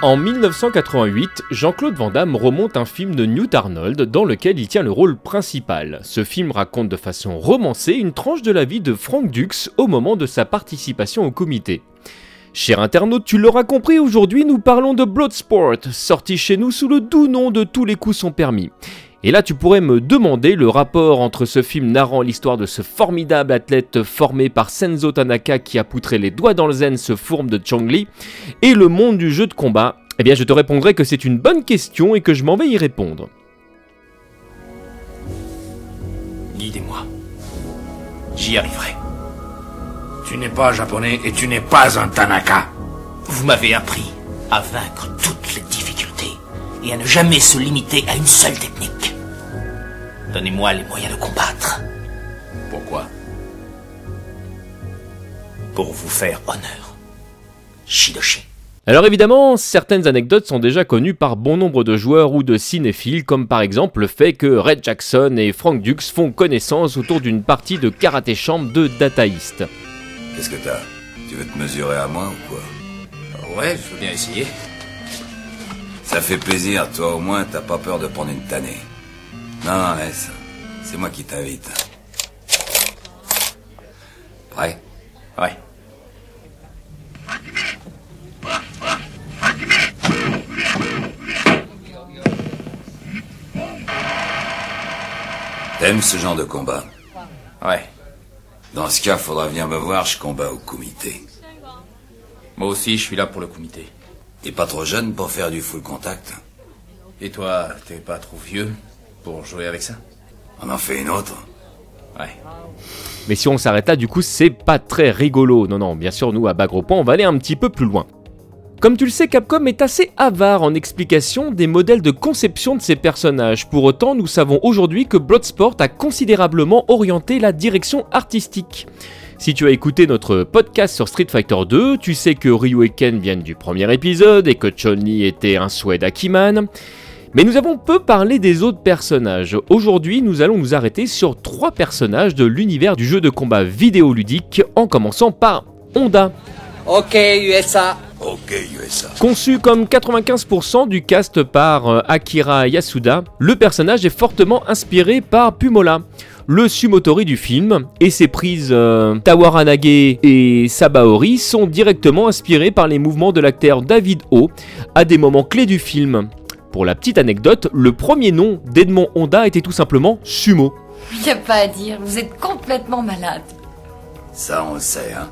En 1988, Jean-Claude Van Damme remonte un film de Newt Arnold dans lequel il tient le rôle principal. Ce film raconte de façon romancée une tranche de la vie de Frank Dux au moment de sa participation au comité. Cher internaute, tu l'auras compris, aujourd'hui nous parlons de Bloodsport, sorti chez nous sous le doux nom de Tous les coups sont permis. Et là, tu pourrais me demander le rapport entre ce film narrant l'histoire de ce formidable athlète formé par Senzo Tanaka qui a poutré les doigts dans le zen ce fourme de Chong-Li et le monde du jeu de combat. Eh bien, je te répondrai que c'est une bonne question et que je m'en vais y répondre. Guidez-moi. J'y arriverai. Tu n'es pas japonais et tu n'es pas un Tanaka. Vous m'avez appris à vaincre toutes les difficultés et à ne jamais se limiter à une seule technique. Donnez-moi les moyens de combattre. Pourquoi? Pour vous faire honneur. Shidoshi. Alors évidemment, certaines anecdotes sont déjà connues par bon nombre de joueurs ou de cinéphiles, comme par exemple le fait que Red Jackson et Frank Dux font connaissance autour d'une partie de karaté chambre de Data East. Qu'est-ce que t'as? Tu veux te mesurer à moi ou quoi? Ouais, je veux bien essayer. Ça fait plaisir, toi au moins t'as pas peur de prendre une tannée. Non, non, laisse. C'est moi qui t'invite. Prêt Ouais. T'aimes ce genre de combat? Ouais. Dans ce cas, faudra venir me voir, je combats au comité. Moi aussi, je suis là pour le comité. T'es pas trop jeune pour faire du full contact? Et toi, t'es pas trop vieux? Pour jouer avec ça On en fait une autre Ouais. Mais si on s'arrête là, du coup, c'est pas très rigolo. Non, non, bien sûr, nous, à Bagro Point, on va aller un petit peu plus loin. Comme tu le sais, Capcom est assez avare en explication des modèles de conception de ses personnages. Pour autant, nous savons aujourd'hui que Bloodsport a considérablement orienté la direction artistique. Si tu as écouté notre podcast sur Street Fighter 2, tu sais que Ryu et Ken viennent du premier épisode et que Chun-Li était un souhait d'Akiman. Mais nous avons peu parlé des autres personnages. Aujourd'hui, nous allons nous arrêter sur trois personnages de l'univers du jeu de combat vidéoludique, en commençant par Honda. Ok, USA. Ok, USA. Conçu comme 95% du cast par euh, Akira Yasuda, le personnage est fortement inspiré par Pumola, le Sumotori du film, et ses prises euh, Tawaranage et Sabaori sont directement inspirées par les mouvements de l'acteur David O à des moments clés du film. Pour la petite anecdote, le premier nom d'Edmond Honda était tout simplement Sumo. Y a pas à dire, vous êtes complètement malade. Ça, on le sait, hein.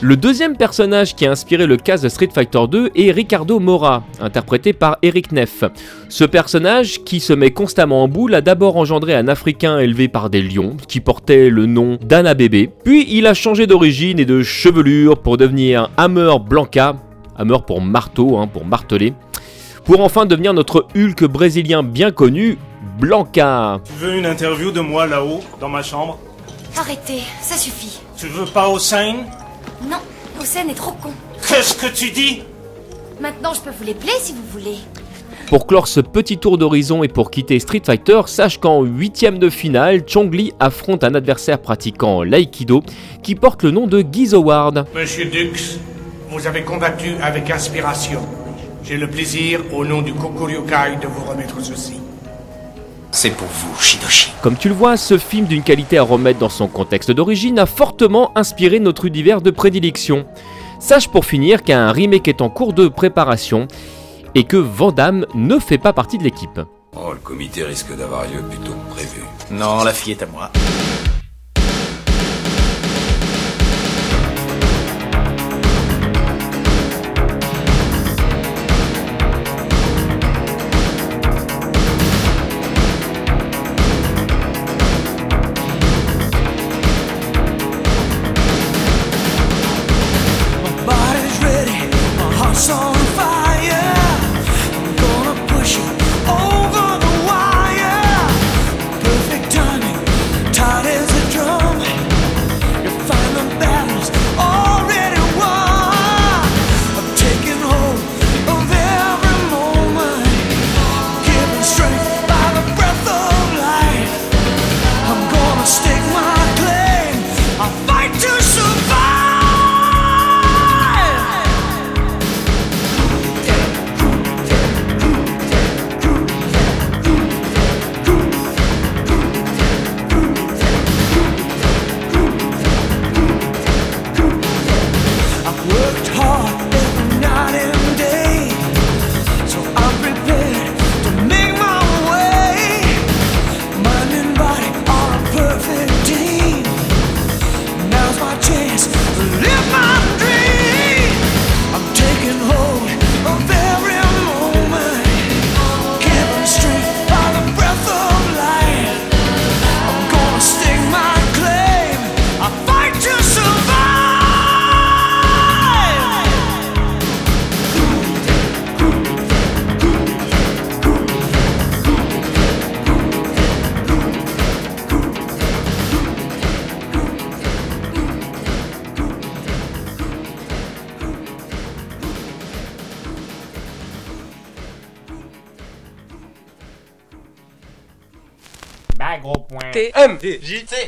Le deuxième personnage qui a inspiré le cast de Street Fighter 2 est Ricardo Mora, interprété par Eric Neff. Ce personnage, qui se met constamment en boule, a d'abord engendré un Africain élevé par des lions, qui portait le nom d'Anna Bébé, puis il a changé d'origine et de chevelure pour devenir Hammer Blanca, Hammer pour marteau, hein, pour marteler, pour enfin devenir notre Hulk brésilien bien connu, Blanca. Tu veux une interview de moi là-haut, dans ma chambre? Arrêtez, ça suffit. Tu veux pas Hossein? Non, Hossein est trop con. Qu'est-ce que tu dis? Maintenant, je peux vous les plaies si vous voulez. Pour clore ce petit tour d'horizon et pour quitter Street Fighter, sache qu'en huitième de finale, Chong-Li affronte un adversaire pratiquant l'aïkido qui porte le nom de Gizoward. Monsieur Dux, vous avez combattu avec inspiration. J'ai le plaisir, au nom du Kokuryokai, de vous remettre ceci. C'est pour vous, Shidoshi. Comme tu le vois, ce film d'une qualité à remettre dans son contexte d'origine a fortement inspiré notre univers de prédilection. Sache pour finir qu'un remake est en cours de préparation et que Vandame ne fait pas partie de l'équipe. Oh, le comité risque d'avoir lieu plus tôt que prévu. Non, la fille est à moi.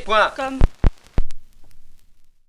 Bas